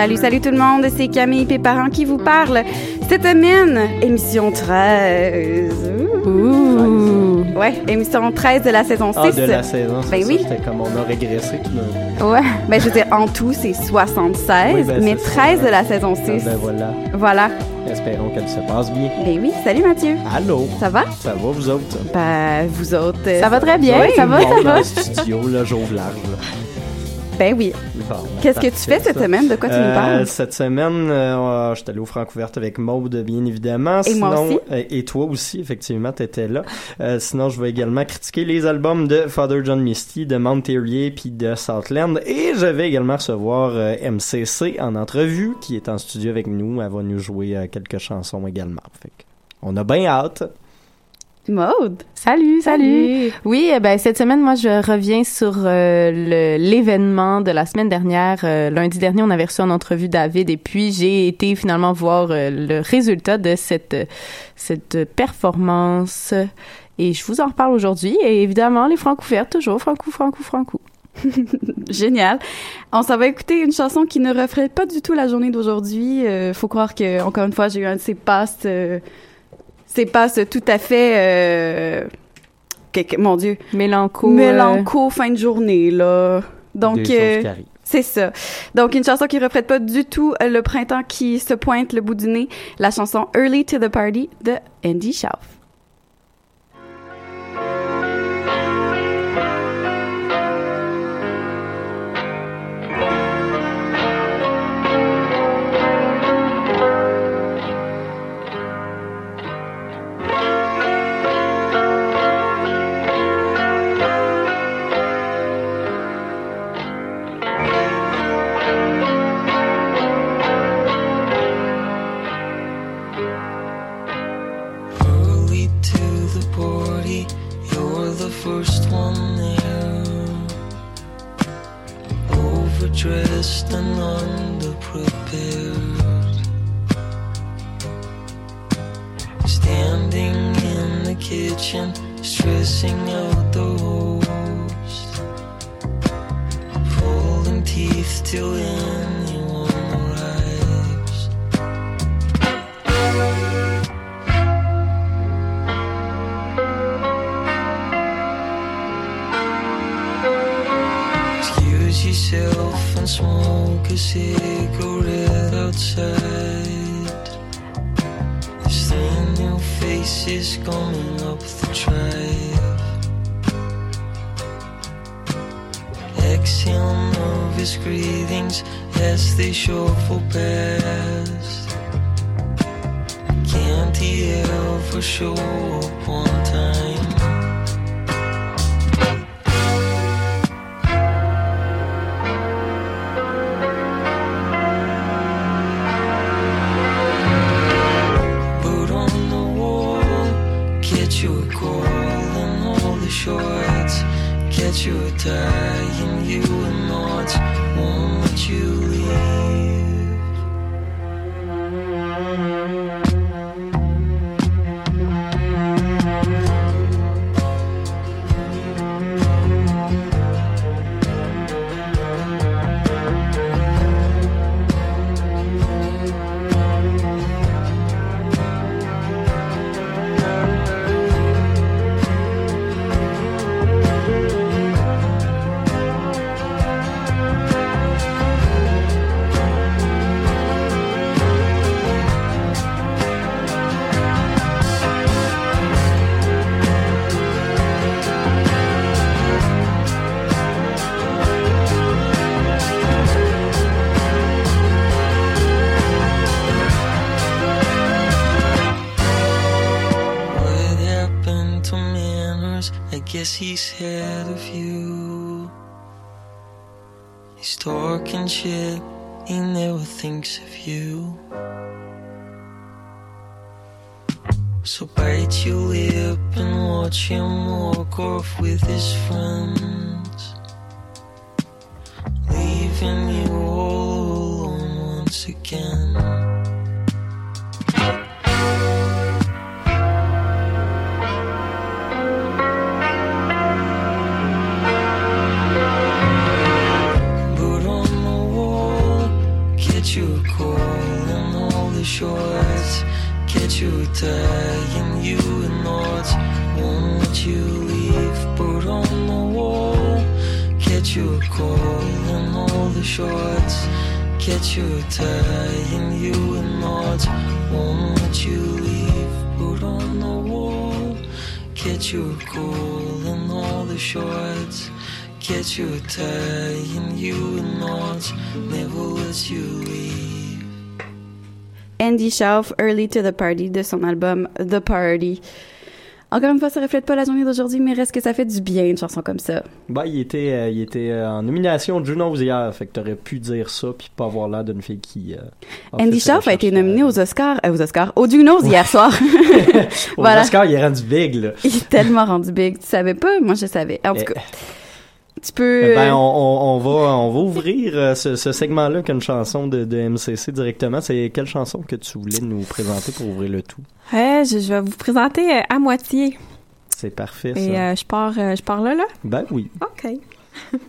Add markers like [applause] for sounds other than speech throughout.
Salut, salut tout le monde, c'est Camille Péparent qui vous parle. Cette semaine, émission 13. Ouh. Ouais, émission 13 de la saison 6. Ah, de la saison, c'est Ben ça, oui. C'était comme on a régressé. coup. Ouais, ben je veux dire, en tout, c'est 76, Oui, ben, mais c'est 13 ça. de la saison Ah, 6. ben voilà. Voilà. Espérons qu'elle se passe bien. Ben oui, salut Mathieu. Allô? Ça va? Ça va, vous autres? Ben, vous autres. euh, Ça va très bien, Oui, ça va, ça dans va. le studio, là, j'ouvre large. là. Ben oui. Bon, Qu'est-ce que tu fais cette ça. semaine? De quoi tu nous Euh, parles? Cette semaine, euh, j'étais allé au Francouverte avec Maude, bien évidemment. Et moi Sinon, aussi. euh, et toi aussi, effectivement, t'étais là. Euh, sinon, je vais également critiquer les albums de Father John Misty, de Mount Terrier, puis de Southland. Et je vais également recevoir MCC en entrevue, qui est en studio avec nous. Elle va nous jouer quelques chansons également. Fait que on a bien hâte. Maude. Salut, salut. Oui, eh ben cette semaine, moi, je reviens sur euh, l'événement de la semaine dernière. Euh, lundi dernier, on avait reçu en entrevue David et puis j'ai été finalement voir euh, le résultat de cette cette performance et je vous en reparle aujourd'hui. Et évidemment, les francs ouverts, toujours franco, franco, franco. [laughs] Génial. On s'en va écouter une chanson qui ne reflète pas du tout la journée d'aujourd'hui. Faut croire que, encore une fois, j'ai eu un de ces passes, euh, ces passes tout à fait, euh, que- mon Dieu, Mélanco. euh, mélanco fin de journée, là. Donc, euh, c'est ça. Donc, une chanson qui reflète pas du tout euh, le printemps qui se pointe le bout du nez. La chanson Early to the Party de Andy Schauf. Till anyone arrives. Excuse yourself and smoke a cigarette outside. This thing faces coming up the drive. Nervous greetings as they shuffle past. Can't he ever show up on time? On the wall, call and all the shorts, get you tie and you a knot, won't let you leave. Guess he's had of you. He's talking shit, he never thinks of you. So bite your lip and watch him walk off with his friends. Leaving you all alone once again. you you are you catch your and all the tie and you in not. Won't you leave? Put on the wall, catch your call and all the shots. Catch your tie and you in not. Never let you leave. Andy Schauf, Early to the Party, de son album The Party. Encore une fois, ça reflète pas la journée d'aujourd'hui, mais reste que ça fait du bien, une chanson comme ça. Ben, il était, euh, il était euh, en nomination Junos hier, fait que t'aurais pu dire ça puis pas avoir l'air d'une fille qui. euh, Andy Schauf a été nominé aux Oscars, aux Oscars, aux Junos hier soir. [laughs] Au voilà. Oscar, il est rendu big, là. Il est tellement rendu big. Tu savais pas? Moi, je savais. En tout Eh. cas, tu peux... Ben, euh, on, on, on va, on va ouvrir euh, ce, ce segment-là qu'une chanson de, de MCC directement. C'est quelle chanson que tu voulais nous présenter pour ouvrir le tout? Ouais, je, je vais vous présenter euh, à moitié. C'est parfait, ça. Et euh, je pars, euh, je pars là, là? Ben oui. OK. [laughs]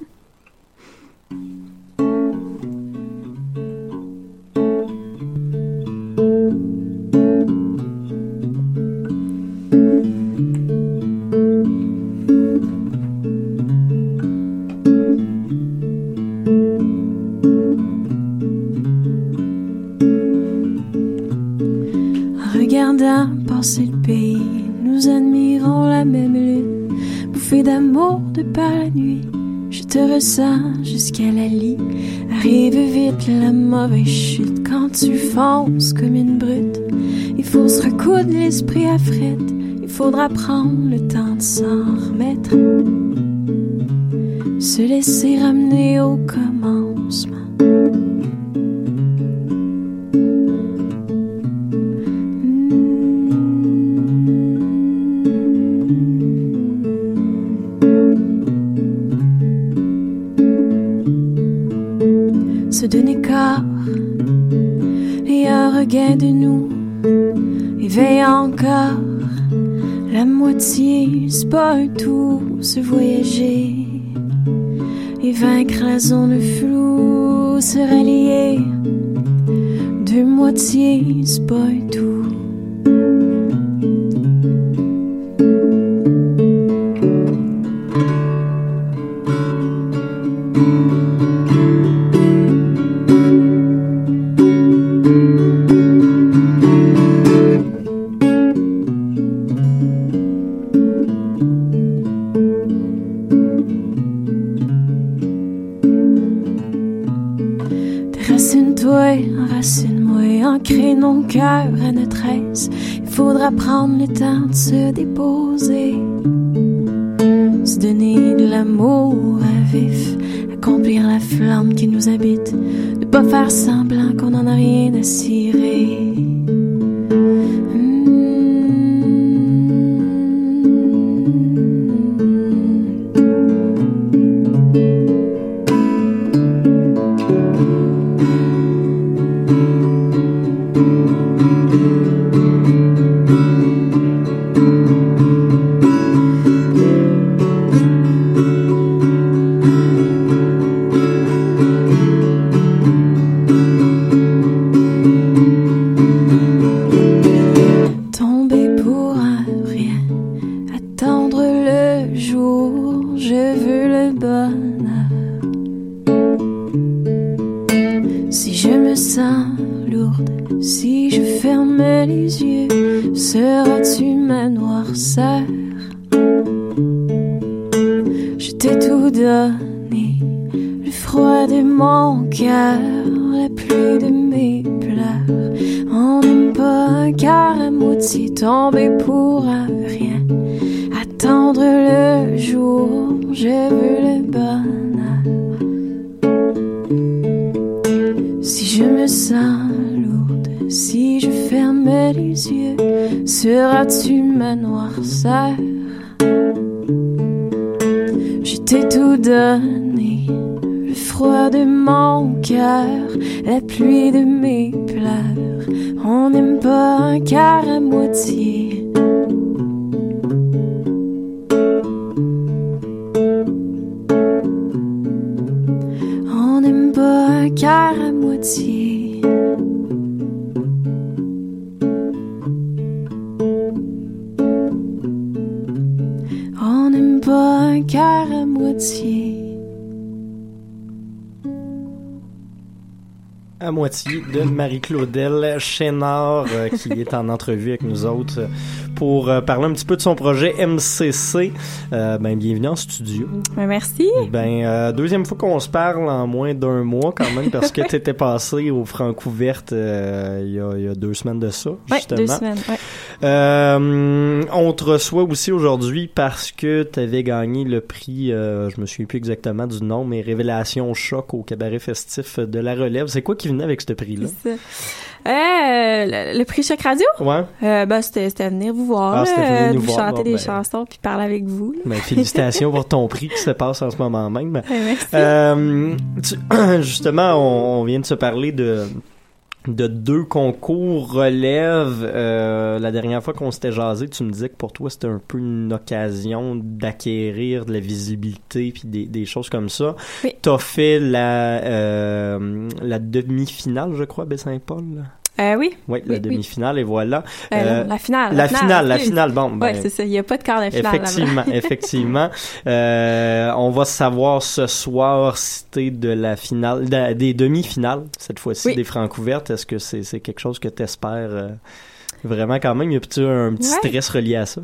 regardant passer le pays, nous admirons la même lune, bouffée d'amour de par la nuit. Je te ressens jusqu'à la lit. Arrive vite la mauvaise chute quand tu fonces comme une brute. Il faut se recoudre l'esprit à frette. Il faudra prendre le temps de s'en remettre. Se laisser ramener au commencement. Donner corps et un regain de nous. Éveille encore. La moitié, c'est pas tout, se voyager. Et vaincre la zone flou, se rallier. Deux moitiés, c'est pas tout. Si je me sens lourde, si je ferme les yeux, seras-tu ma noirceur? Je t'ai tout donné, le froid de mon cœur, la pluie de mes pleurs. On n'aime pas un moitié tombé pour rien. Attendre le jour, je veux le bonheur. Me lourde, si je ferme les yeux, seras-tu ma noirceur? Je t'ai tout donné, le froid de mon cœur, la pluie de mes pleurs. On n'aime pas un cœur à moitié. On n'aime pas un cœur à moitié de Marie-Claudel Chénard euh, qui est en entrevue avec nous autres pour euh, parler un petit peu de son projet MCC. Euh, ben bienvenue en studio. Ben, merci. Ben euh, deuxième fois qu'on se parle en moins d'un mois quand même parce que [laughs] t'étais passé au Francouverte il y, a, il y a deux semaines de ça Ouais, justement. deux semaines. Ouais. On te reçoit aussi aujourd'hui parce que tu avais gagné le prix, je me souviens plus exactement du nom, mais Révélation Choc au cabaret festif de la Relève. C'est quoi qui venait avec ce prix-là? Ça. Euh, le, le prix Choc Radio? Ouais. Euh, ben, c'était, venir vous voir, Ah, venir vous voir. chanter Bon, des ben. chansons puis parler avec vous. Ben, félicitations pour ton prix qui se passe en ce moment même. [laughs] Merci. Euh, tu- [clears throat] justement, on, on vient de se parler de de deux concours relève. Euh, la dernière fois qu'on s'était jasé, tu me disais que pour toi c'était un peu une occasion d'acquérir de la visibilité puis des, des choses comme ça. Oui. T'as fait la euh, la demi-finale, je crois, Baie-Saint-Paul. Euh, oui. Oui, la oui. demi-finale et voilà. Euh, Euh, la finale. La finale, la finale. Bon, ben, c'est ça. Il n'y a pas de quart de finale. Effectivement, [laughs] effectivement. Euh, on va savoir ce soir si t'es de la finale, de- des demi-finales cette fois-ci des francs ouvertes. Est-ce que c'est quelque chose que t'espères euh, vraiment quand même Y a-t-il un petit Ouais. stress relié à ça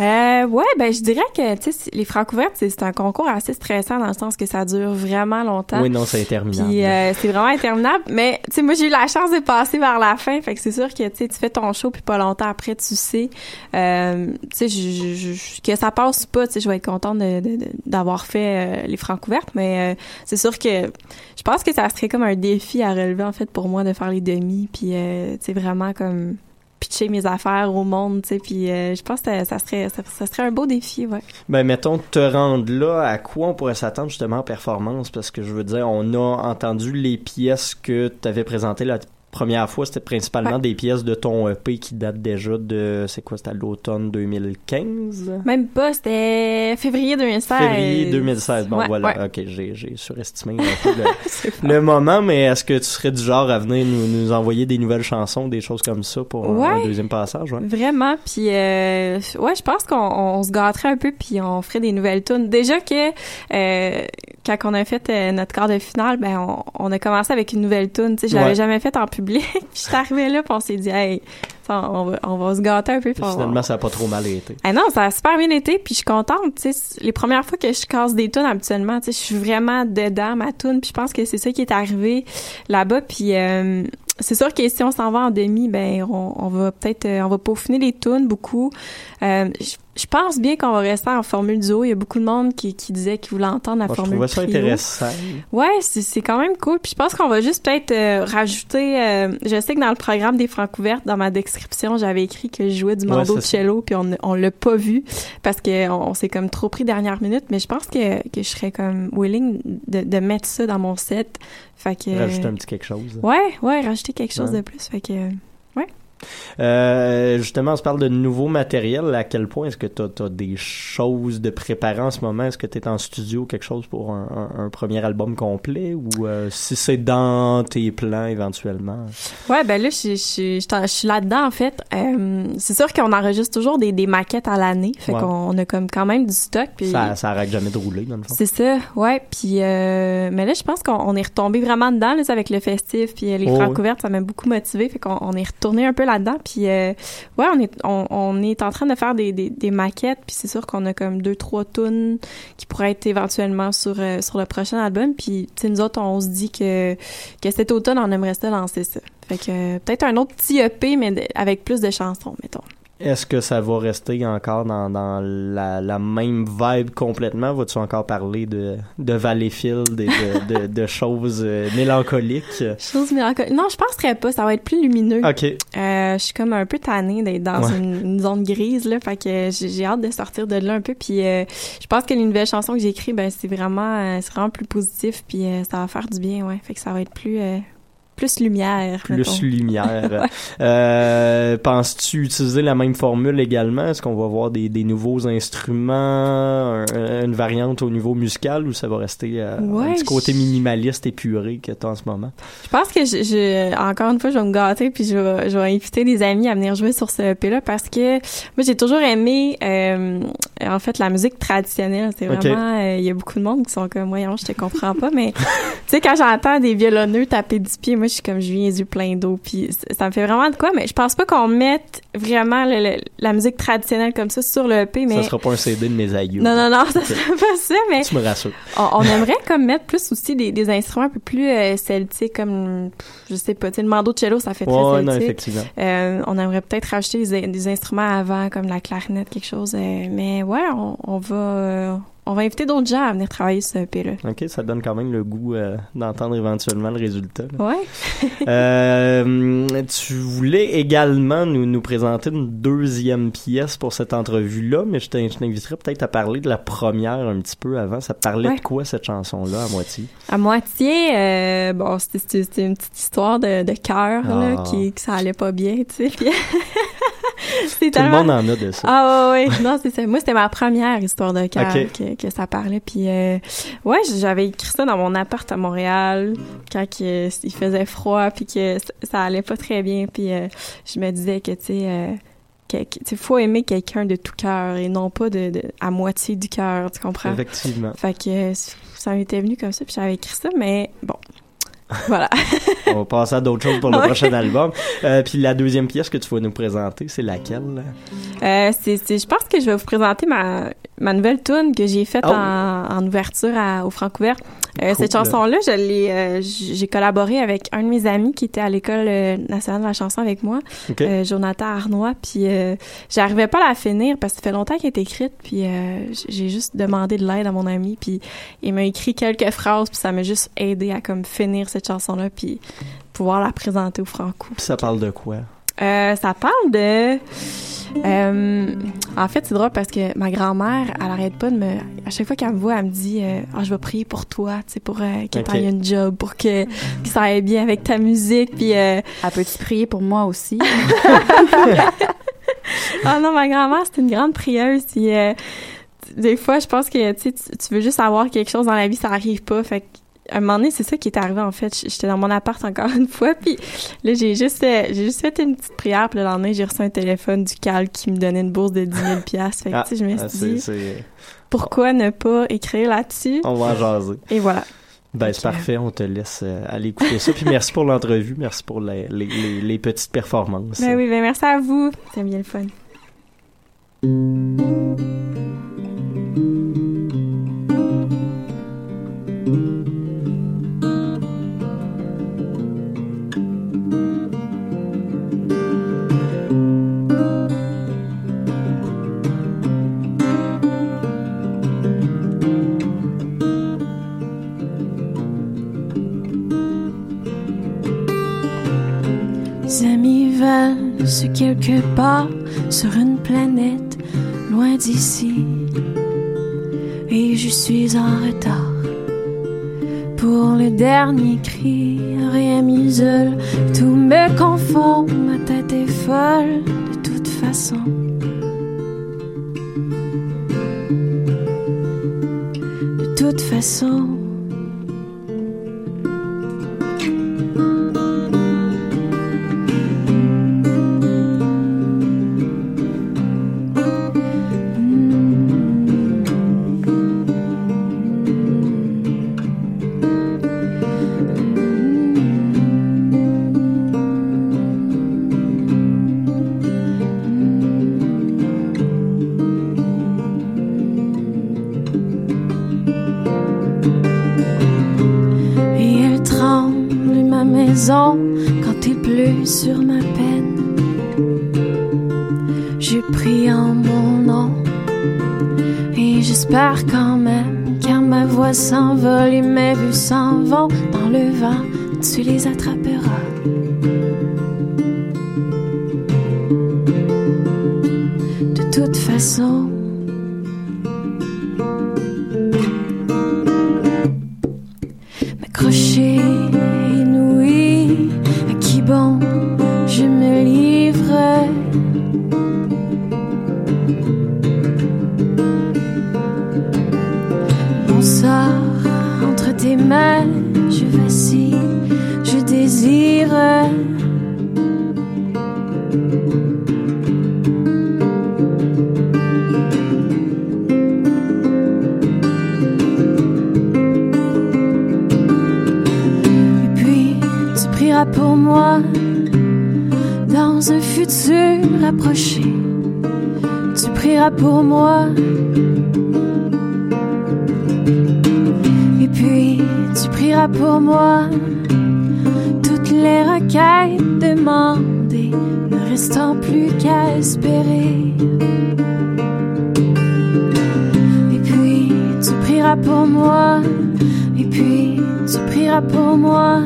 Euh, ouais, ben je dirais que tu sais les Francouvertes, c'est c'est un concours assez stressant dans le sens que ça dure vraiment longtemps. Oui, non, c'est interminable. Puis euh, c'est vraiment interminable. Mais tu sais, moi j'ai eu la chance de passer vers la fin, fait que c'est sûr que tu sais, tu fais ton show puis pas longtemps après tu sais, euh, tu sais, que ça passe ou pas, tu sais, je vais être contente de- de- de- d'avoir fait euh, les Francouvertes. Mais euh, c'est sûr que je pense que ça serait comme un défi à relever en fait pour moi de faire les demi, puis euh, tu sais vraiment comme pitcher mes affaires au monde, tu sais, puis euh, je pense que ça serait ça, serait un beau défi, ouais. Ben, mettons, te rendre là, à quoi on pourrait s'attendre justement en performance? Parce que je veux dire, on a entendu les pièces que tu avais présentées la première fois, c'était principalement Ouais. des pièces de ton EP qui datent déjà de, c'est quoi, c'était l'automne 2015? Même pas, c'était février 2016. Février 2016. Bon, Ouais, voilà. ouais. Ok, j'ai, surestimé un peu le, [laughs] le moment, mais est-ce que tu serais du genre à venir nous, nous envoyer des nouvelles chansons, des choses comme ça pour un- deuxième passage? Vraiment, puis euh, ouais, je pense qu'on on se gâterait un peu puis on ferait des nouvelles tunes. Déjà que euh, quand on a fait euh, notre quart de finale, ben on, on a commencé avec une nouvelle tune. Tu sais, je l'avais jamais faite en public. [laughs] puis je suis arrivée là, puis on s'est dit, hey, on va, on va se gâter un peu. puis on finalement, ça a pas trop mal été. ah non, ça a super bien été, puis je suis contente. Les premières fois que je casse des tunes habituellement, je suis vraiment dedans ma tune, puis je pense que c'est ça qui est arrivé là-bas. Puis euh, c'est sûr que si on s'en va en demi, ben on, on va peut-être, euh, on va peaufiner les tunes beaucoup. Euh, je- je pense bien qu'on va rester en formule duo. Il y a beaucoup de monde qui, qui disait qu'ils voulaient entendre la Moi, je formule trouvais ça trio. intéressant. Ouais, c'est c'est quand même cool. Puis je pense qu'on va juste peut-être euh, rajouter. euh, je sais que dans le programme des francs ouvertes, dans ma description, j'avais écrit que je jouais du Ouais, mando ça. cello, puis on on l'a pas vu parce que on, on s'est comme trop pris dernière minute. Mais je pense que que je serais comme willing de, de mettre ça dans mon set. Fait que Rajouter un petit quelque chose. Ouais, ouais, rajouter quelque chose Ouais. de plus. Fait que ouais. Euh, justement, on se parle de nouveau matériel. À quel point est-ce que tu as, des choses de préparer en ce moment? Est-ce que tu es en studio quelque chose pour un, un- un premier album complet? Ou euh, si c'est dans tes plans éventuellement? Ouais, ben là, je, je, je, je, je suis là-dedans, en fait. Euh, c'est sûr qu'on enregistre toujours des, des maquettes à l'année. Fait Ouais. qu'on a comme quand même du stock. Puis Ça, ça arrête jamais de rouler, dans le fond. C'est ça, ouais. Puis, mais là, je pense qu'on on est retombé vraiment dedans, là, avec le festif, puis les Oh, francs oui. ouvertes, ça m'a beaucoup motivé. Fait qu'on on est retourné un peu là-dedans. Puis, euh, ouais, on est, on, est en train de faire des, des, maquettes. Puis c'est sûr qu'on a comme deux, trois tunes qui pourraient être éventuellement sur, euh, sur le prochain album. Puis, tu sais, nous autres, on se dit que, que cet automne, on aimerait ça lancer ça. Fait que euh, peut-être un autre petit EP, mais avec plus de chansons, mettons. Est-ce que ça va rester encore dans, dans la, la même vibe complètement? Vas-tu encore parler de, de Valleyfield et de, [laughs] de, de choses euh, mélancoliques? Chose mélancolique. Non, je penserais pas. Ça va être plus lumineux. Ok. Euh, je suis comme un peu tannée d'être dans Ouais. une, une zone grise là, fait que j'ai hâte de sortir de là un peu. Puis euh, je pense que les nouvelles chansons que j'ai écrites, ben c'est vraiment, euh, c'est vraiment plus positif. Puis ça va faire du bien, ouais. Fait que ça va être plus, plus lumière. Plus mettons. lumière. [laughs] Euh, Penses-tu utiliser la même formule également? Est-ce qu'on va voir des, des nouveaux instruments, un- une variante au niveau musical ou ça va rester euh, un Ouais, petit côté minimaliste épuré que tu as en ce moment? Je pense que je, je- encore une fois, je vais me gâter puis je vais, je vais inviter des amis à venir jouer sur ce EP-là parce que moi, j'ai toujours aimé, euh, en fait, la musique traditionnelle. C'est vraiment, euh, il y a beaucoup de monde qui sont comme, voyons, je te comprends pas, mais [laughs] tu sais, quand j'entends des violonneux taper du pied, moi, je suis comme, je viens yeux pleins d'eau puis ça me fait vraiment de quoi, mais je pense pas qu'on mette vraiment le- le- la musique traditionnelle comme ça sur le EP, mais... Ça sera pas un CD de mes aïeux. Non, non, non, [laughs] ça Ok. serait pas ça, mais Tu me rassures. on, on aimerait comme mettre plus aussi des, des instruments un peu plus euh, celtiques, comme, je sais pas, tu sais, le mando de cello, ça fait très Ouais, non, effectivement. Euh, on aimerait peut-être rajouter des, des instruments avant, comme la clarinette, quelque chose. euh, mais ouais, on, on va... on va inviter d'autres gens à venir travailler sur ce EP-là. Ok, ça donne quand même le goût euh, d'entendre éventuellement le résultat. Ouais. [laughs] Euh, tu voulais également nous, nous présenter une deuxième pièce pour cette entrevue-là, mais je t'in- je t'inviterais peut-être à parler de la première un petit peu avant. Ça parlait Ouais. de quoi cette chanson-là à moitié? À moitié, euh, bon, c'était- une petite histoire de, de cœur, Ah. qui, que ça allait pas bien, tu sais. Puis [laughs] c'est Tout le monde en a de ça. Ah ouais, ouais. non, c'est ça. Moi, c'était ma première histoire de cœur Ok. que, que ça parlait. Puis euh, ouais, j'avais écrit ça dans mon appart à Montréal quand que, il faisait froid puis que ça- allait pas très bien. Puis euh, je me disais que tu sais, euh, sais, faut aimer quelqu'un de tout cœur et non pas de, de à moitié du cœur, tu comprends? Effectivement. Fait que ça m'était venu comme ça puis j'avais écrit ça, mais bon, voilà. [laughs] On va passer à d'autres choses pour le Ouais. prochain album. Euh, puis la deuxième pièce que tu vas nous présenter, c'est laquelle? Euh, c'est, c'est- je pense que je vais vous présenter ma, ma nouvelle tune que j'ai faite Oh. en, en ouverture à, au Francouvert. Euh, Cool. Cette chanson-là, je l'ai, euh, j'ai collaboré avec un de mes amis qui était à l'école euh, nationale de la chanson avec moi, Ok. euh, Jonathan Arnois. Puis euh, j'arrivais pas à la finir parce que ça fait longtemps qu'elle est écrite. Puis euh, j'ai juste demandé de l'aide à mon ami. Puis il m'a écrit quelques phrases. Puis ça m'a juste aidé à comme finir cette chanson-là. Puis pouvoir la présenter au Franco. Puis ça parle de quoi? Euh, ça parle de. Euh, en fait, c'est drôle parce que ma grand-mère, elle arrête pas de me. À chaque fois qu'elle me voit, elle me dit euh, Ah, je vais prier pour toi, tu sais, pour euh, que Ok. t'ailles une job, pour que, que ça aille bien avec ta musique. Puis. Euh... Elle peut-tu prier pour moi aussi? [laughs] ah non, ma grand-mère, c'est une grande prieuse. Puis, euh, des fois, je pense que tu, sais, tu tu veux juste avoir quelque chose dans la vie, ça arrive pas. Fait que, à un moment donné, c'est ça qui est arrivé en fait. J'étais dans mon appart encore une fois, puis là j'ai juste j'ai juste fait une petite prière, puis le lendemain j'ai reçu un téléphone du Cal qui me donnait une bourse de 10 000 piastres. Fait que Ah, tu sais, je me ah, suis dit c'est- pourquoi ne pas écrire là-dessus? On va en jaser. Et voilà. Ben, c'est parfait, on te laisse euh, aller écouter ça. [laughs] Puis merci pour l'entrevue, merci pour les, les, les, les petites performances. Ben oui, ben merci à vous. C'est bien le fun. Mes amis veulent se quelque part sur une planète loin d'ici. Et je suis en retard pour le dernier cri. Rien m'isole, tout me confond. Ma tête est folle de toute façon. De toute façon. Tu les pour moi dans un futur rapproché. Tu prieras pour moi. Et puis tu prieras pour moi. Toutes les requêtes demandées, ne restant plus qu'à espérer. Et puis tu prieras pour moi. Et puis tu prieras pour moi.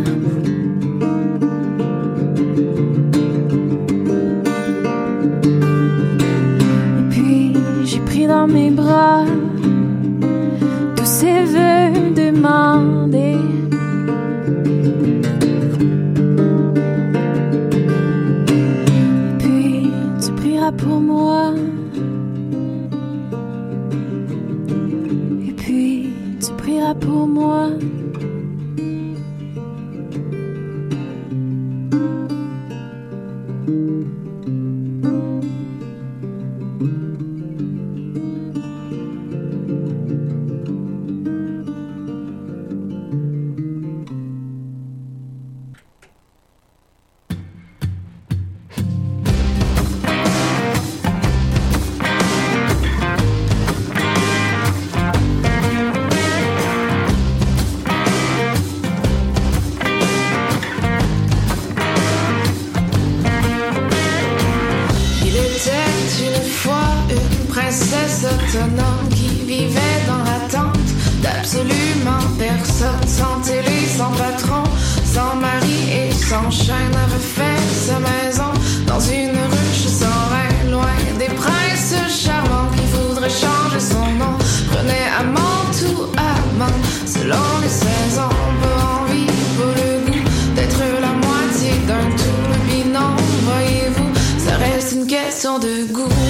De goût.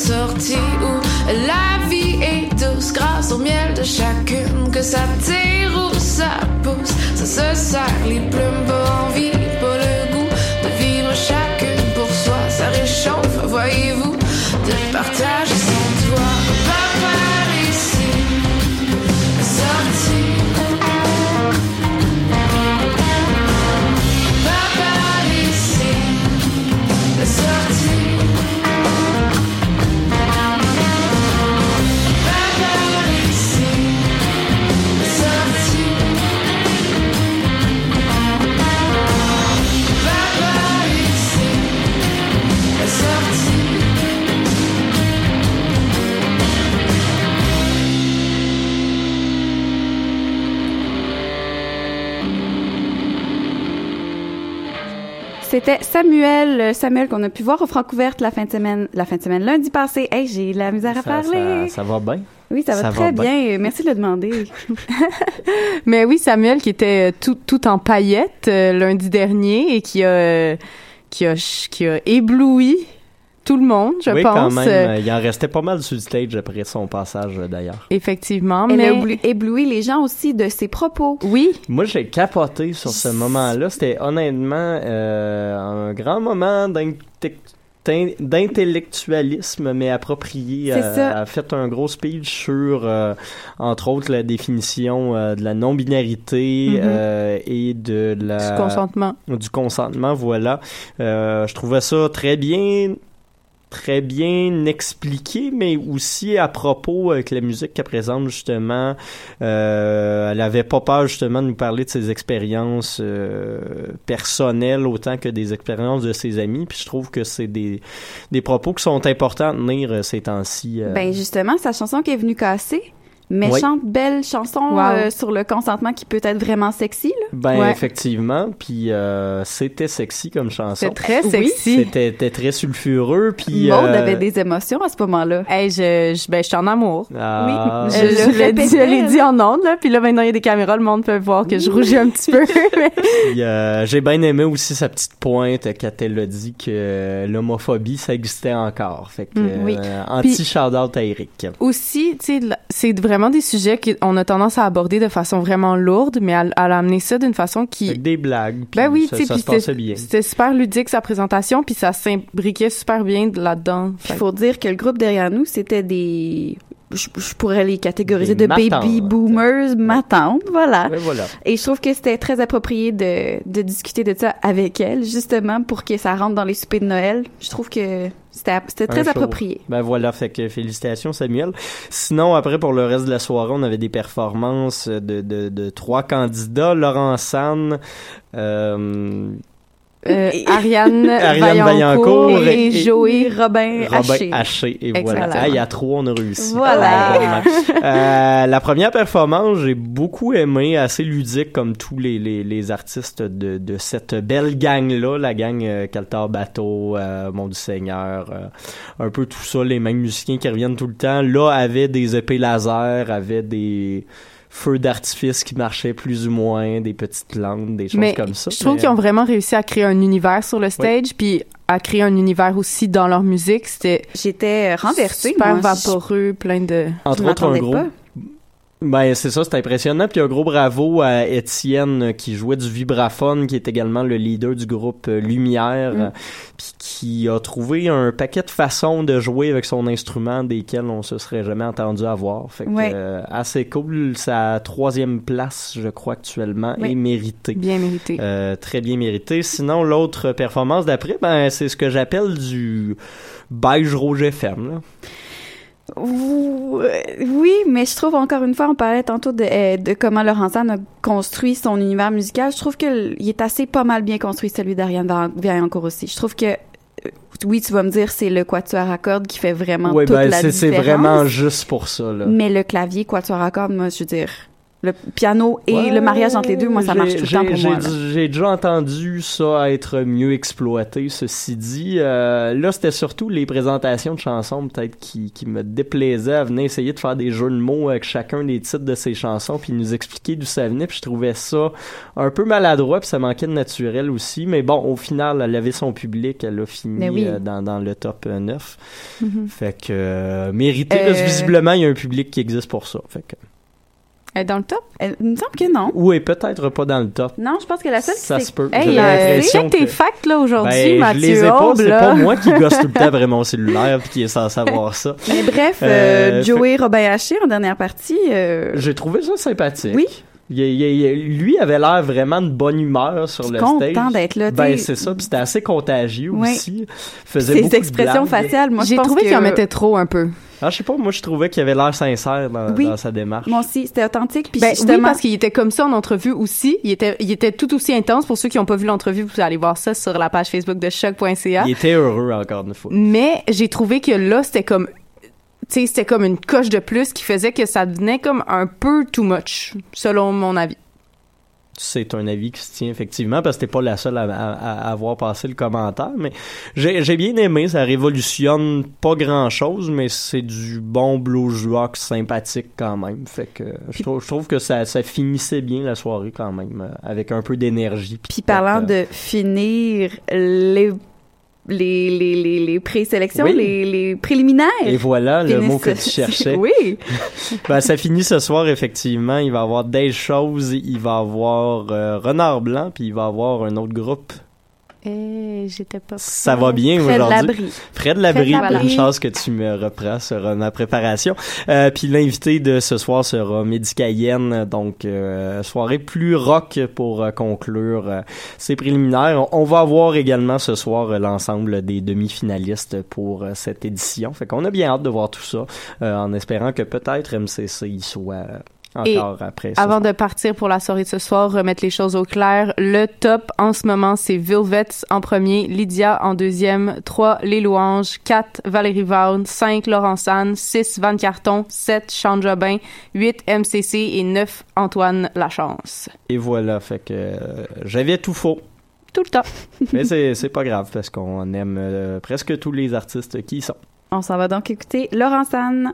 Sortie où la vie est douce grâce au miel de chacune. Que ça tire ou ça pousse, ça se C'était Samuel, euh, Samuel qu'on a pu voir au Francouverte la fin de semaine, la fin de semaine lundi passé. Hey, j'ai la misère à Ça, parler. ça, ça va bien? Oui, ça va ça très va bien. bien. Merci de le demander. [laughs] Mais oui, Samuel qui était euh, tout, tout en paillettes euh, lundi dernier et qui a, qui a, ch- qui a ébloui tout le monde, je oui, pense. quand même. Euh, Il en restait pas mal sur le stage après son passage, euh, d'ailleurs. Effectivement, Elle mais... a ébloui, ébloui les gens aussi de ses propos. Oui. Moi, j'ai capoté sur ce moment-là. C'était honnêtement euh, un grand moment d'inte- d'in- d'intellectualisme, mais approprié. C'est Euh, ça. Elle a fait un gros speech sur, euh, entre autres, la définition euh, de la non-binarité Mhm. euh, et de la... Du consentement. Du consentement, voilà. Euh, je trouvais ça très bien très bien expliqué, mais aussi à propos avec la musique qu'elle présente justement. Euh, elle avait pas peur justement de nous parler de ses expériences euh, personnelles autant que des expériences de ses amis. Puis je trouve que c'est des, des propos qui sont importants à tenir euh, ces temps-ci. euh. Ben justement, sa chanson qui est venue casser, méchante belle chanson Wow. euh, sur le consentement qui peut être vraiment sexy là. Ben Ouais. effectivement, puis euh, c'était sexy comme chanson. C'est très sexy. C'était c'était très sulfureux, puis Maud euh, avait des émotions à ce moment-là. Hey, je, je, ben, je suis en amour. ah, Oui, Je, je l'ai dit, répétait, je l'ai dit là. en ondes, là. Puis là, maintenant, il y a des caméras, le monde peut voir que je rougis un petit peu. [laughs] euh, j'ai bien aimé aussi sa petite pointe quand elle a dit que l'homophobie, ça existait encore. Fait que, Mm, euh, oui. anti-shout-out à Eric. Aussi, tu sais, la- c'est vraiment des sujets qu'on a tendance à aborder de façon vraiment lourde, mais elle, elle a amené ça d'une façon qui... Avec des blagues. puis Ben oui, ça, tu sais, ça se passait bien. c'était super ludique sa présentation, puis ça s'imbriquait super bien de- là-dedans. Il faut dire que le groupe derrière nous, c'était des je, je pourrais les catégoriser Des de baby boomers, voilà. Ouais, voilà. Et je trouve que c'était très approprié de, de discuter de ça avec elle, justement, pour que ça rentre dans les soupers de Noël. Je trouve que c'était c'était très show. approprié. Ben voilà, fait que félicitations Samuel. Sinon, après, pour le reste de la soirée, on avait des performances de, de, de trois candidats. Laurent San, euh, Euh, Ariane, [laughs] Ariane Vaillancourt, et, et- Joey Robin, Robin Haché. Haché. Et voilà. Ah, il y a trois, on a réussi. Voilà. Vraiment. Euh, la première performance, j'ai beaucoup aimé, assez ludique comme tous les, les, les artistes de, de cette belle gang-là, la gang euh, Caltar Bateau, euh, Mon du Seigneur, euh, un peu tout ça, les mêmes musiciens qui reviennent tout le temps. Là, avaient des épées laser, avaient des feux d'artifice qui marchaient plus ou moins, des petites lampes, des choses Mais comme ça. je trouve Mais, qu'ils ont vraiment réussi à créer un univers sur le stage, puis à créer un univers aussi dans leur musique. C'était J'étais renversée. super moi. vaporeux, plein de... Entre autres, un gros. pas. Ben, c'est ça, c'est impressionnant. Puis un gros bravo à Étienne euh, qui jouait du vibraphone, qui est également le leader du groupe euh, Lumière, Mm. euh, puis qui a trouvé un paquet de façons de jouer avec son instrument desquelles on se serait jamais entendu avoir. Fait que, Ouais. euh, assez cool. Sa troisième place, je crois, actuellement, est méritée. Bien mérité. Euh, très bien mérité. Sinon, l'autre performance d'après, ben, c'est ce que j'appelle du beige rouge FM, là. Euh, Oui, mais je trouve encore une fois, on parlait tantôt de, de comment Laurent San a construit son univers musical. Je trouve qu'il est assez pas mal bien construit, celui d'Ariane Vaillan- Vaillancourt aussi. Je trouve que, oui, tu vas me dire, c'est le quatuor à cordes qui fait vraiment Ouais, toute ben, la c'est, c'est différence. vraiment juste pour ça, là. Mais le clavier quatuor à cordes, moi, je veux dire, le piano et Ouais, le mariage entre les deux, moi, ça marche tout le temps j'ai- pour moi. J'ai déjà entendu ça être mieux exploité, ceci dit. Euh, là, c'était surtout les présentations de chansons, peut-être, qui, qui me déplaisaient à venir essayer de faire des jeux de mots avec chacun des titres de ces chansons, puis nous expliquer d'où ça venait, puis je trouvais ça un peu maladroit, puis ça manquait de naturel aussi. Mais bon, au final, elle avait son public, elle a fini oui. euh, dans, dans le top euh, 9. Mhm. Fait que, euh, mérité, parce que Euh, visiblement, il y a un public qui existe pour ça. Fait que, Elle est dans le top? Elle- il me semble que non. ou est peut-être pas dans le top. Non, je pense que la seule qui Ça se peut. Hey, euh, check tes que- facts, là, aujourd'hui, Ben, Mathieu je les ai pas, c'est pas moi qui gosse tout le temps [laughs] après mon cellulaire puis qui est censé savoir ça. [laughs] Mais bref, euh, Euh, Joey Robayashi, en dernière partie, euh, J'ai trouvé ça sympathique. Oui. Il, il- il- lui avait l'air vraiment de bonne humeur sur le content stage. d'être là, Ben c'est ça, puis c'était assez contagieux Oui. aussi. Faisait ses beaucoup de expressions faciales, moi, je J'ai trouvé qu'il en mettait trop un peu. Ah, je sais pas, moi je trouvais qu'il avait l'air sincère dans, Oui. dans sa démarche. Moi aussi, c'était authentique. Puis Ben, oui, justement, parce qu'il était comme ça en entrevue aussi. Il était, il était tout aussi intense. Pour ceux qui n'ont pas vu l'entrevue, vous pouvez aller voir ça sur la page Facebook de choc.ca. Il était heureux encore une fois. Mais j'ai trouvé que là, c'était comme, tu sais, c'était comme une coche de plus qui faisait que ça devenait comme un peu too much, selon mon avis. C'est un avis qui se tient effectivement parce que t'es pas la seule à, à- à avoir passé le commentaire, mais j'ai bien aimé, ça révolutionne pas grand chose, mais c'est du bon blues rock sympathique quand même. Fait que je trouve, je trouve que ça, ça finissait bien la soirée quand même, euh, avec un peu d'énergie. Puis parlant euh, de finir les les les les, les présélections, Oui. les les préliminaires. Et voilà le mot que tu [laughs] cherchais. oui. [laughs] Ben, ça finit ce soir, effectivement. Il va y avoir des choses. Il va y avoir euh, Renard Blanc, puis il va y avoir un autre groupe. Eh, j'étais pas. Ça va bien Fred aujourd'hui? Fred Labrie, Fred Labrie. une chance que tu me reprends sur euh, ma préparation. Euh, puis l'invité de ce soir sera Médicayenne, donc euh, soirée plus rock pour euh, conclure euh, ces préliminaires. On, on va avoir également ce soir euh, l'ensemble des demi-finalistes pour euh, cette édition. Fait qu'on a bien hâte de voir tout ça, euh, en espérant que peut-être MCC y soit Et encore après. ce Avant de partir pour la soirée de ce soir, remettre les choses au clair. Le top en ce moment, c'est Vilvets en premier, Lydia en deuxième, 3 Les Louanges, 4 Valérie Vaughan, 5 Laurent San, 6 Van Carton, 7 Sean Jobin, 8 MCC et 9 Antoine Lachance. Et voilà, fait que euh, j'avais tout faux. Tout le temps. [laughs] Mais c'est c'est pas grave parce qu'on aime euh, presque tous les artistes qui y sont. On s'en va donc écouter Laurent San.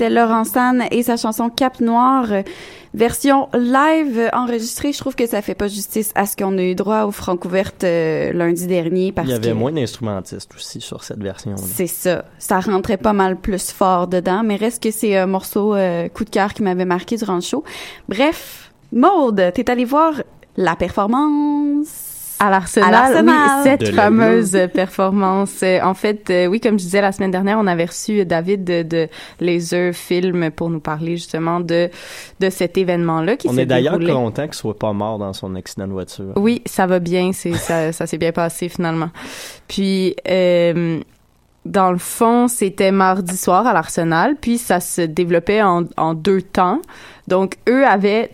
C'était Laurent San et sa chanson Cap Noir, version live enregistrée. Je trouve que ça fait pas justice à ce qu'on a eu droit au Francouverte euh, lundi dernier parce Il y avait que moins d'instrumentistes aussi sur cette version. c'est ça. Ça rentrait pas mal plus fort dedans, mais reste que c'est un morceau euh, coup de cœur qui m'avait marqué durant le show. Bref, Maude, t'es allé voir la performance À l'Arsenal, oui, cette fameuse [laughs] performance. Euh, En fait, euh, oui, comme je disais la semaine dernière, on avait reçu David de, de Laser Film pour nous parler justement de de cet événement-là qui On est d'ailleurs content qu'il soit pas mort dans son accident de voiture. Oui, ça va bien, c'est ça, [laughs] ça s'est bien passé finalement. Puis euh, dans le fond, c'était mardi soir à l'Arsenal, puis ça se développait en, en deux temps. Donc eux avaient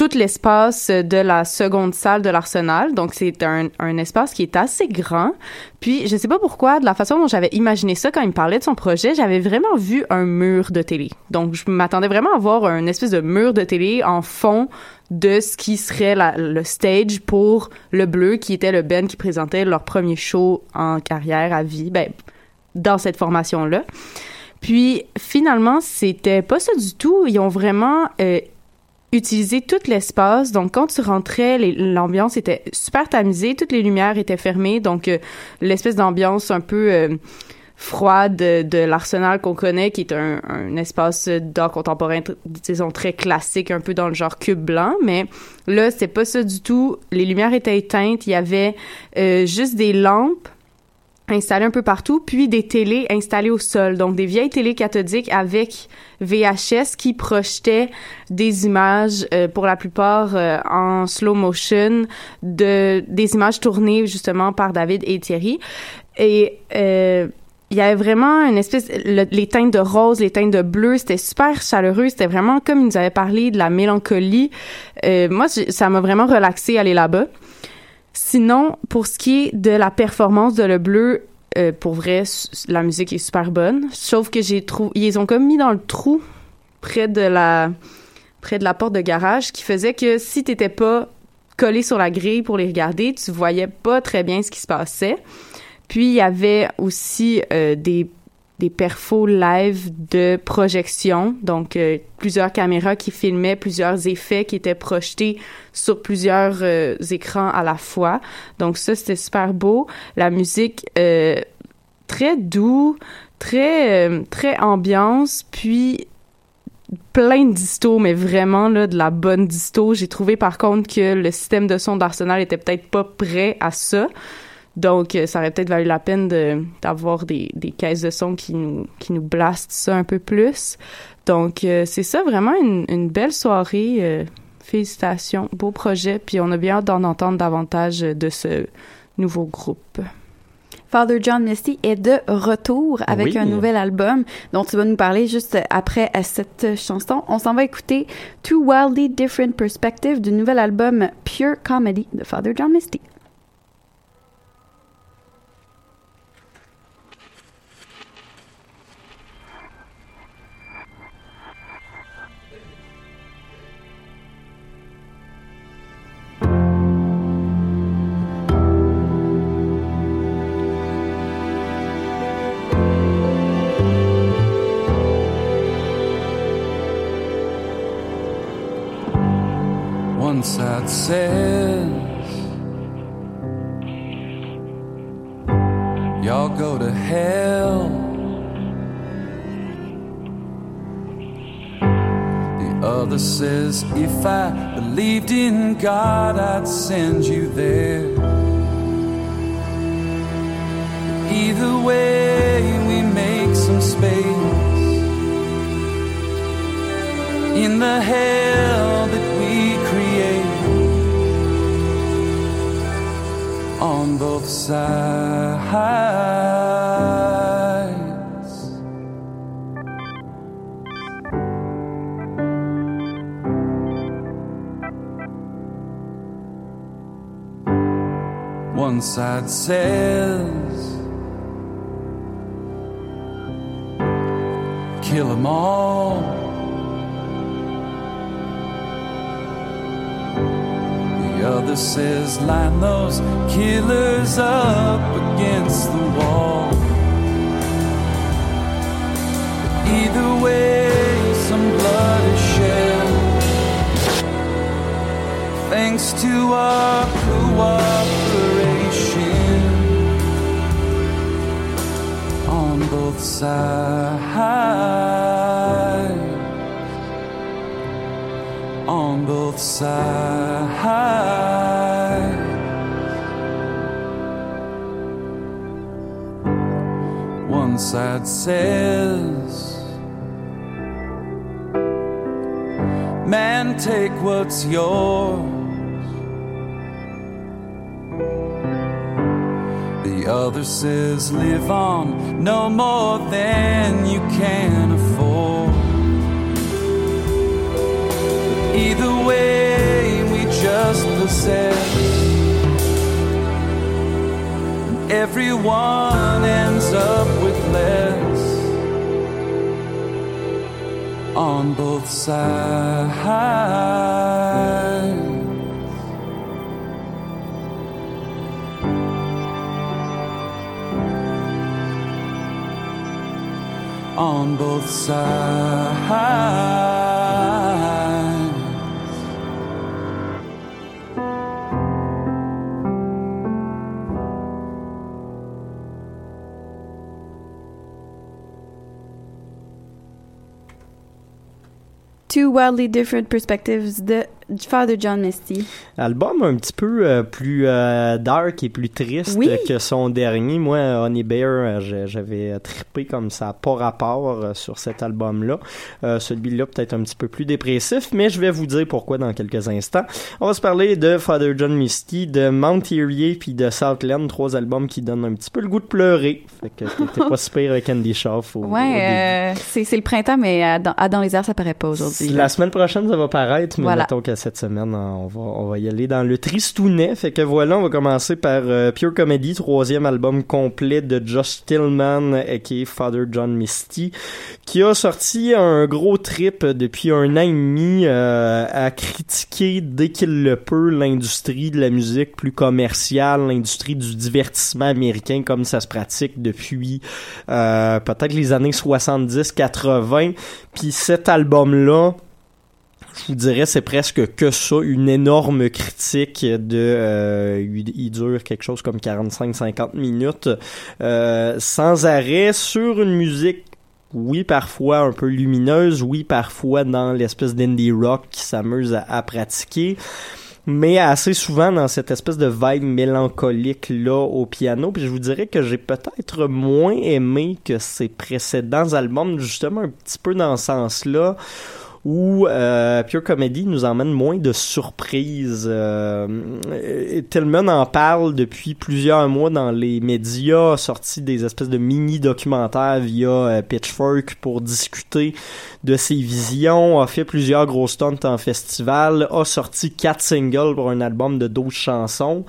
tout l'espace de la seconde salle de l'Arsenal. Donc, c'est un, un espace qui est assez grand. Puis, je sais pas pourquoi, de la façon dont j'avais imaginé ça quand il me parlait de son projet, j'avais vraiment vu un mur de télé. Donc, je m'attendais vraiment à voir un espèce de mur de télé en fond de ce qui serait le stage pour le Bleu, qui était le band qui présentait leur premier show en carrière à vie, ben, dans cette formation-là. Puis finalement, c'était pas ça du tout. Ils ont vraiment euh, utilisé tout l'espace. Donc quand tu rentrais, l'ambiance était super tamisée, toutes les lumières étaient fermées, donc euh, l'espèce d'ambiance un peu euh, froide de, l'arsenal qu'on connaît, qui est un, espace d'art contemporain, disons très classique, un peu dans le genre cube blanc, mais là c'était pas ça du tout. Les lumières étaient éteintes, il y avait euh, juste des lampes installées un peu partout, puis des télés installées au sol. Donc, des vieilles télés cathodiques avec VHS qui projetaient des images, euh, pour la plupart euh, en slow motion, de des images tournées justement par David et Thierry. Et euh, il y avait vraiment une espèce le- les teintes de rose, les teintes de bleu, c'était super chaleureux, c'était vraiment comme ils nous avaient parlé de la mélancolie. Euh, moi, ça m'a vraiment relaxé aller là-bas. Sinon, pour ce qui est de la performance de Le Bleu, euh, pour vrai, la musique est super bonne. Sauf que j'ai trouvé, ils ont comme mis dans le trou près de la, près de la porte de garage, qui faisait que si t'étais pas collé sur la grille pour les regarder, tu voyais pas très bien ce qui se passait. Puis il y avait aussi euh, des des perfos live de projection, donc euh, plusieurs caméras qui filmaient plusieurs effets qui étaient projetés sur plusieurs euh, écrans à la fois. Donc ça, c'était super beau. La musique euh, très doux, très ambiance, puis plein de disto, mais vraiment là de la bonne disto. J'ai trouvé par contre que le système de son d'Arsenal était peut-être pas prêt à ça. Donc, euh, ça aurait peut-être valu la peine de- d'avoir des, des caisses de son qui nous, qui nous blastent ça un peu plus. Donc, euh, c'est ça, vraiment une, une belle soirée. euh, félicitations, beau projet. Puis, on a bien hâte d'en entendre davantage de ce nouveau groupe. Father John Misty est de retour avec Oui. un nouvel album dont tu vas nous parler juste après cette chanson. On s'en va écouter Two Wildly Different Perspectives du nouvel album Pure Comedy de Father John Misty. One side says, Y'all go to hell. The other says, If I believed in God, I'd send you there. Either way, we make some space in the hell that on both sides. One side says, kill them all. brother says, line those killers up against the wall. Either way, some blood is shed. Thanks to our cooperation on both sides on both sides. Side says, Man, take what's yours. The other says, Live on no more than you can afford. Either way, we just possess. Everyone ends up on both sides. On both sides. Two Wildly Different Perspectives de Father John Misty. Album un petit peu euh, plus euh, dark et plus triste Oui. que son dernier. Moi, Honey Bear, euh, j'avais trippé comme ça, pas rapport sur cet album-là. Celui-là, peut-être un petit peu plus dépressif, mais je vais vous dire pourquoi dans quelques instants. On va se parler de Father John Misty, de Mount Erie, puis de Southland, trois albums qui donnent un petit peu le goût de pleurer. Fait que t'étais [laughs] pas super avec Candy Schaff au. Ouais, c'est c'est le printemps, mais à, dans, à dans les airs, ça paraît pas aujourd'hui. La semaine prochaine, ça va paraître, mais Voilà. mettons que cette semaine, on va, on va y aller dans le tristounet. Fait que voilà, on va commencer par euh, Pure Comedy, troisième album complet de Josh Tillman, aka Father John Misty, qui a sorti un gros trip depuis un an et demi euh, à critiquer dès qu'il le peut l'industrie de la musique plus commerciale, l'industrie du divertissement américain comme ça se pratique depuis euh, peut-être les années 70-80. Puis cet album-là, je vous dirais, c'est presque que ça, une énorme critique de... euh, il, dure quelque chose comme 45-50 minutes, euh, sans arrêt, sur une musique oui, parfois un peu lumineuse, oui, parfois dans l'espèce d'indie rock qui s'amuse à, à pratiquer, mais assez souvent dans cette espèce de vibe mélancolique là au piano. Puis je vous dirais que j'ai peut-être moins aimé que ses précédents albums, justement un petit peu dans ce sens-là où euh, Pure Comedy nous emmène moins de surprises. Euh, et Tillman en parle depuis plusieurs mois dans les médias, sorti des espèces de mini-documentaires via euh, Pitchfork pour discuter de ses visions, a fait plusieurs gros stunts en festival, a sorti quatre singles pour un album de 12 chansons.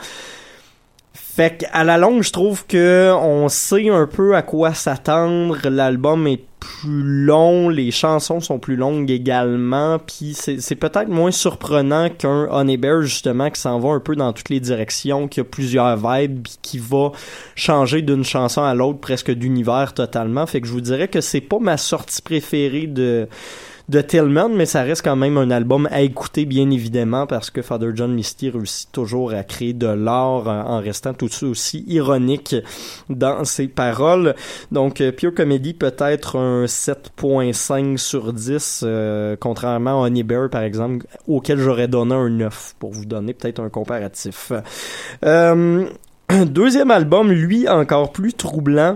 Fait qu'à la longue, je trouve que on sait un peu à quoi s'attendre. L'album est plus long, les chansons sont plus longues également, puis c'est peut-être moins surprenant qu'un Honey Bear justement qui s'en va un peu dans toutes les directions, qui a plusieurs vibes, puis qui va changer d'une chanson à l'autre presque d'univers totalement. Fait que je vous dirais que c'est pas ma sortie préférée de de Tillman, mais ça reste quand même un album à écouter, bien évidemment, parce que Father John Misty réussit toujours à créer de l'art euh, en restant tout aussi ironique dans ses paroles. Donc, euh, Pure Comedy peut-être un 7.5 sur 10, euh, contrairement à Honey Bear, par exemple, auquel j'aurais donné un 9, pour vous donner peut-être un comparatif. Euh, [clears throat] deuxième album, lui, encore plus troublant,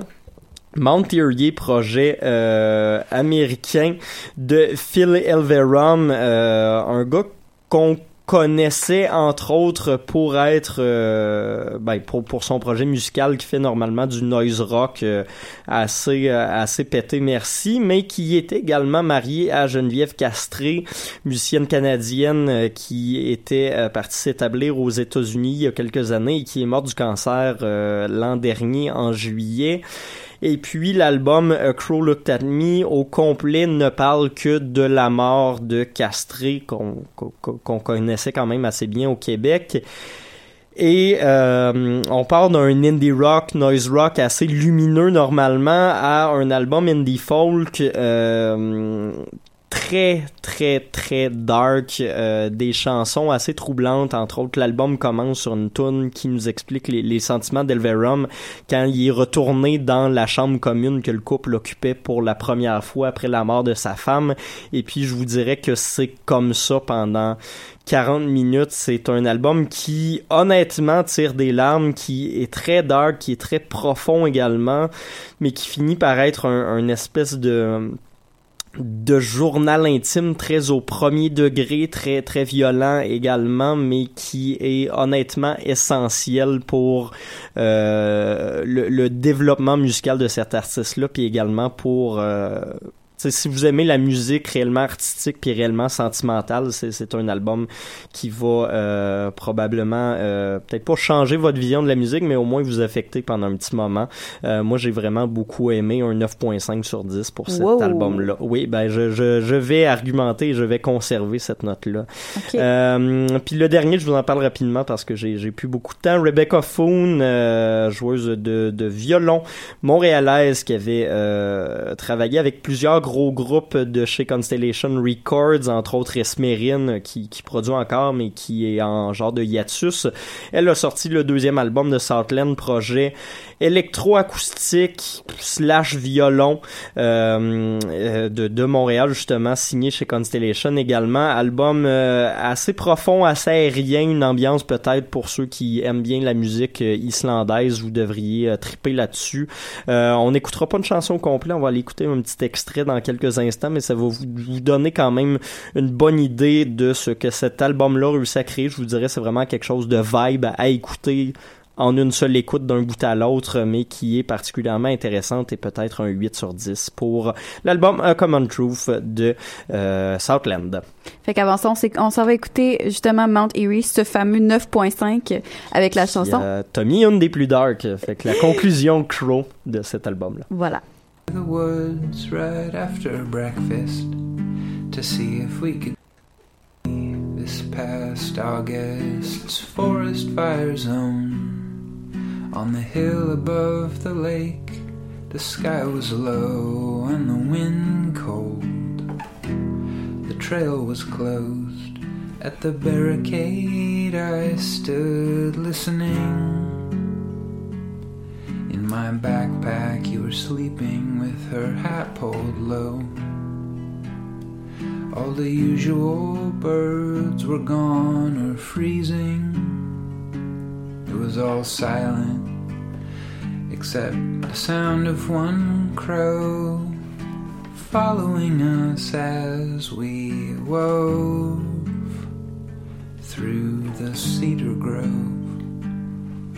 Mount Erie, projet euh, américain de Phil Elverum, euh, un gars qu'on connaissait entre autres pour être euh, ben, pour pour son projet musical qui fait normalement du noise rock euh, assez euh, assez pété merci mais qui est également marié à Geneviève Castré musicienne canadienne euh, qui était euh, partie s'établir aux États-Unis il y a quelques années et qui est morte du cancer euh, l'an dernier en juillet et puis l'album A Crow Looked at Me au complet ne parle que de la mort de Castré qu'on connaissait quand même assez bien au Québec. Et euh, on part d'un indie rock, noise rock assez lumineux normalement à un album indie folk euh, très très très dark euh, des chansons assez troublantes entre autres l'album commence sur une tune qui nous explique les, sentiments d'Elverum quand il est retourné dans la chambre commune que le couple occupait pour la première fois après la mort de sa femme et puis je vous dirais que c'est comme ça pendant 40 minutes. C'est un album qui, honnêtement, tire des larmes, qui est très dark, qui est très profond également, mais qui finit par être un, un espèce de de journal intime très au premier degré, très très violent également, mais qui est honnêtement essentiel pour euh, le, développement musical de cet artiste-là, puis également pour euh, T'sais, si vous aimez la musique réellement artistique puis réellement sentimentale, c'est un album qui va euh, probablement euh, peut-être pas changer votre vision de la musique, mais au moins vous affecter pendant un petit moment. Euh, moi, j'ai vraiment beaucoup aimé un 9.5 sur 10 pour cet Wow. album-là. Oui, ben je, je, je vais argumenter et je vais conserver cette note-là. Ok. Euh, puis le dernier, je vous en parle rapidement parce que j'ai j'ai plus beaucoup de temps. Rebecca Foon, euh, joueuse de, de violon montréalaise qui avait euh, travaillé avec plusieurs gros groupes de chez Constellation Records, entre autres Esmerine, qui, produit encore, mais qui est en genre de hiatus. Elle a sorti le deuxième album de Southland, projet électroacoustique slash violon euh, euh, de, Montréal justement signé chez Constellation également album euh, assez profond assez aérien une ambiance peut-être pour ceux qui aiment bien la musique islandaise vous devriez triper là-dessus on n'écoutera pas une chanson complète on va aller écouter un petit extrait dans quelques instants mais ça va vous, vous donner quand même une bonne idée de ce que cet album-là réussit à créer je vous dirais c'est vraiment quelque chose de vibe à écouter en une seule écoute d'un bout à l'autre, mais qui est particulièrement intéressante et peut-être un 8 sur 10 pour l'album A Common Truth de euh, Southland. Fait qu'avant ça, on s'en va écouter justement Mount Erie, ce fameux 9.5 avec la chanson. Euh, Tommy, une des plus dark, fait que la [laughs] conclusion Crow de cet album-là. Voilà. The woods right after breakfast to see if we could see this past August's forest fire zone. On the hill above the lake, the sky was low and the wind cold. The trail was closed. At the barricade, I stood listening. My backpack, you were sleeping with her hat pulled low. All the usual birds were gone or freezing. It was all silent, except the sound of one crow following us as we wove through the cedar grove.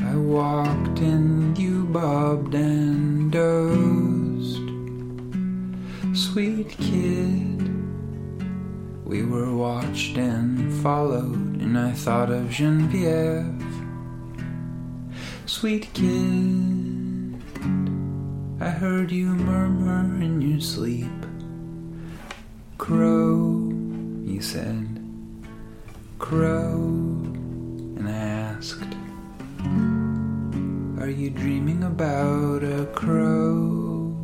I walked and you bobbed and dozed. Sweet kid, we were watched and followed, and I thought of Genevieve. Sweet kid, I heard you murmur in your sleep. Crow, you said. Crow, and I asked. Are you dreaming about a crow?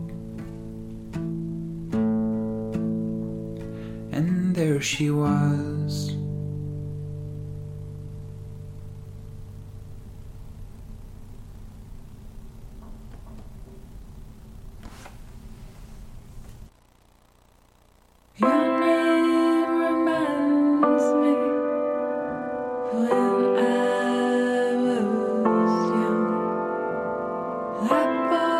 And there she was. Apple.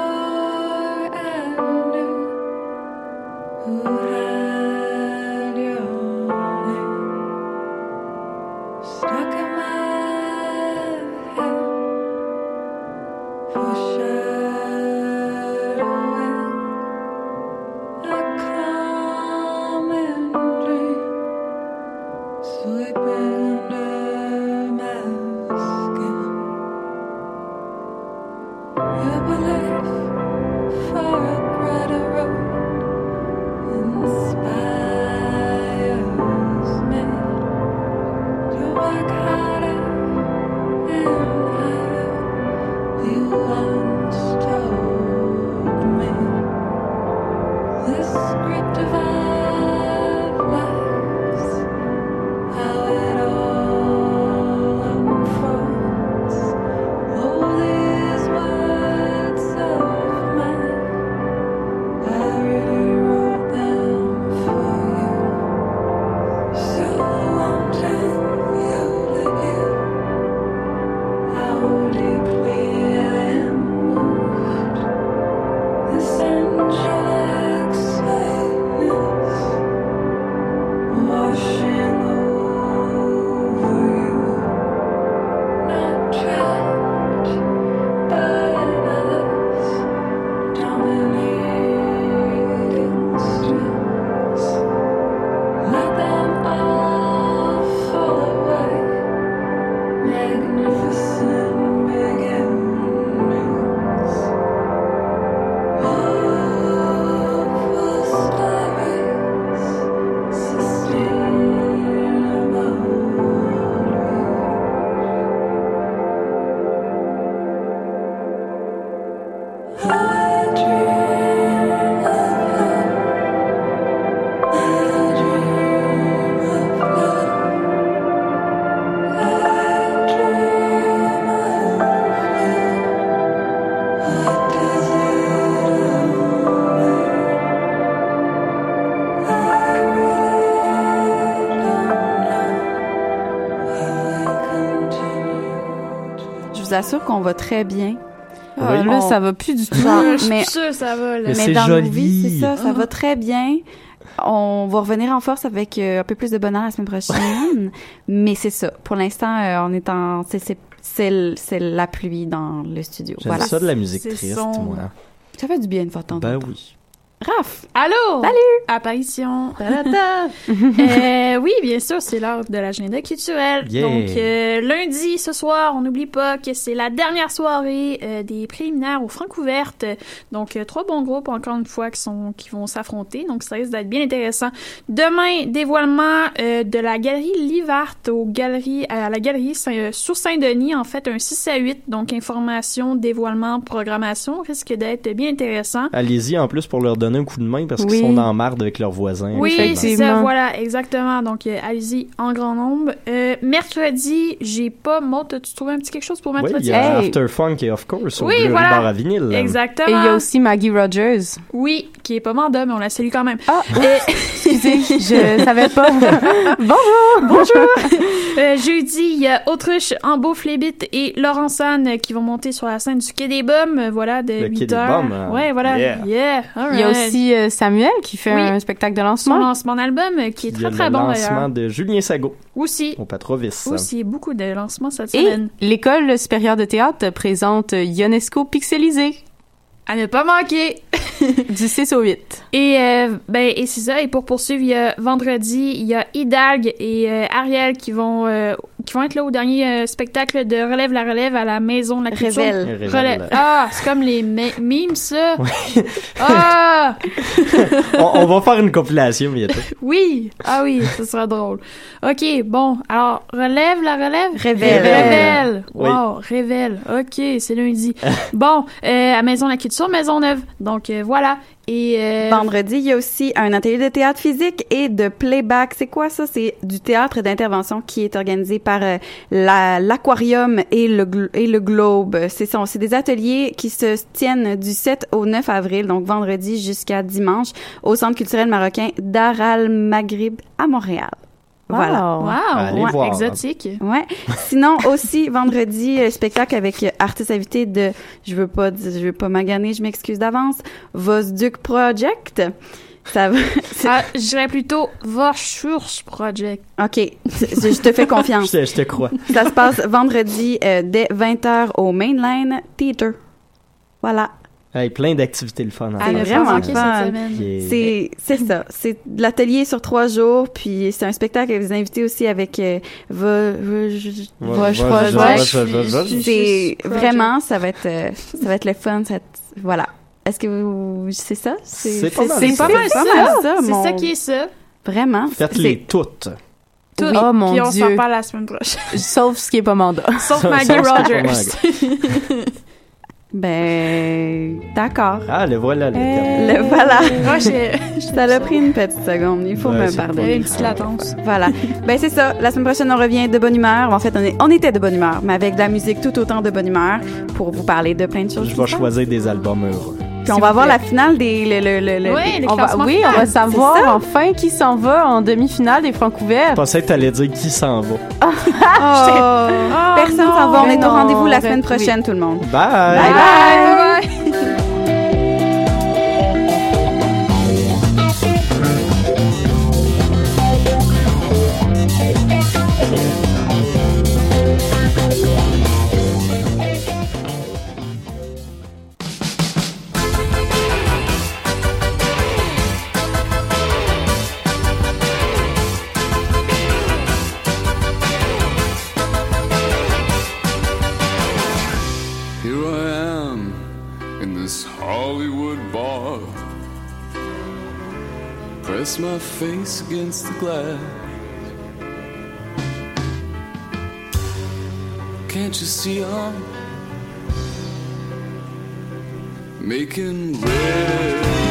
Vous assure qu'on va très bien. Ah, Euh, là, on- ça va plus du tout. Genre, Je suis mais sûre que ça va, là. mais, dans joli. nos vies, c'est ça, ça va très bien. On va revenir en force avec euh, un peu plus de bonheur la semaine prochaine. [laughs] mais c'est ça. Pour l'instant, euh, on est en, c'est, la pluie dans le studio. J'aime Voilà. ça de la musique C'est triste, sombre. moi. Ça fait du bien une fois de temps en Ben temps. oui. Raph! Allô? Salut! Apparition. [laughs] Euh, oui, bien sûr, c'est l'heure de l'agenda culturel. Yeah. Donc, euh, lundi, ce soir, on n'oublie pas que c'est la dernière soirée euh, des préliminaires aux Francouvertes. Donc, euh, trois bons groupes, encore une fois, qui, sont, qui vont s'affronter. Donc, ça risque d'être bien intéressant. Demain, dévoilement euh, de la galerie Livart aux galeries, à la galerie Saint- euh, sur Saint-Denis, en fait, un 6 à 8. Donc, information, dévoilement, programmation risque d'être bien intéressant. Allez-y en plus pour leur donner un coup de main parce Oui. qu'ils sont dans marde avec leurs voisins. Oui, c'est Effectivement. ça, voilà, exactement. Donc, euh, allez-y en grand nombre. Euh, mercredi, j'ai pas... Maud, as-tu trouvé un petit quelque chose pour Oui, il mercredi? y a Hey. After Funk et Of Course au Oui, voilà. Bar à vinyle. Exactement. Et il y a aussi Maggie Rogers. Oui, qui est pas mandat, mais on la salue quand même. Ah, Et- [laughs] excusez, je savais pas. [laughs] Bonjour! Bonjour! Euh, jeudi, il y a Autruche, Ambeau, Flébit et Laurence Anne euh, qui vont monter sur la scène du Quai des Bums, euh, voilà, de Le 8 Quai des heures. Bums, hein. Ouais, voilà. Yeah. Yeah. Il y aussi euh, Samuel qui fait Oui. un spectacle de son lancement. lancement d'album euh, qui est très très le bon lancement d'ailleurs. de Julien Sago Aussi. au Patrovis. Aussi, beaucoup de lancements cette Et semaine. l'École supérieure de théâtre présente Ionesco Pixelisé À ne pas manquer! [laughs] du 6 au 8. Et euh, ben et c'est ça. Et pour poursuivre, il y a vendredi, il y a Hidalgue et euh, Ariel qui vont euh, qui vont être là au dernier euh, spectacle de Relève la Relève à la Maison de la Culture. Révèle. Relève. Ah, c'est comme les me- memes ça. Ah, [laughs] on, on va faire une compilation bientôt. oui. Ah oui, ce sera drôle. Ok, bon. Alors Relève la Relève? Révèle. Révèle. Oui. Wow, révèle. Ok, c'est lundi. bon, euh, à Maison de la Culture, Maisonneuve. Donc euh, voilà. Et euh, Vendredi, il y a aussi un atelier de théâtre physique et de playback. C'est quoi ça? C'est du théâtre d'intervention qui est organisé par euh, la- l'aquarium et le, globe. C'est ça. C'est des ateliers qui se tiennent du 7 au 9 avril, donc vendredi jusqu'à dimanche, au Centre culturel marocain Dar al Maghrib à Montréal. Voilà. Wow. wow, Allez ouais, voir. exotique. Ouais. Sinon aussi vendredi euh, spectacle avec euh, artiste invité de je veux pas dire- je veux pas maganer, je m'excuse d'avance. Vosduc Project. Ça va. [laughs] c'est- Ah, je dirais plutôt Voschurch Project. OK, je te fais [laughs] Je confiance. te, je te crois. Ça se passe vendredi euh, dès 20h au Mainline Theater. Voilà. Hey, plein d'activités le fun. C'est fait. ne vraiment fun. cette semaine. Yeah. C'est c'est ça, c'est de l'atelier sur trois jours, puis c'est un spectacle avec des invités aussi avec. C'est vraiment, ça va être, euh, ça va être le fun. Voilà. Est-ce que vous, c'est ça? C'est pas mal C'est ça. pas mal ça. ça, C'est mon- ça qui est ça. Vraiment. Faites-les C'est- toutes. Tout. Oh, mon Puis on s'en parle la semaine prochaine. Sauf ce qui est pas mandat. [laughs] Sauf Maggie c'est Rogers. [laughs] Ben, d'accord. Ah, le voilà le Euh, terme. Le voilà. Moi, j'ai [laughs] Ça l'a pris une petite seconde. Il faut me pardonner. une petite latence. Voilà. [laughs] Ben c'est ça. La semaine prochaine, on revient de bonne humeur. En fait, on, est, on était de bonne humeur, mais avec de la musique tout autant de bonne humeur pour vous parler de plein de choses. Je vais choisir des albums heureux. Puis on va voir la finale des. Le, le, le, le- Ouais, des- les On va, classements oui, on va savoir enfin qui s'en va en demi-finale des francs Je pensais que t'allais dire qui s'en va. [laughs] Oh, Oh, Personne non. s'en va. On est au rendez-vous la semaine oui. prochaine, tout le monde. Bye! Bye bye. Bye bye. face against the glass. Can't you see I'm making red?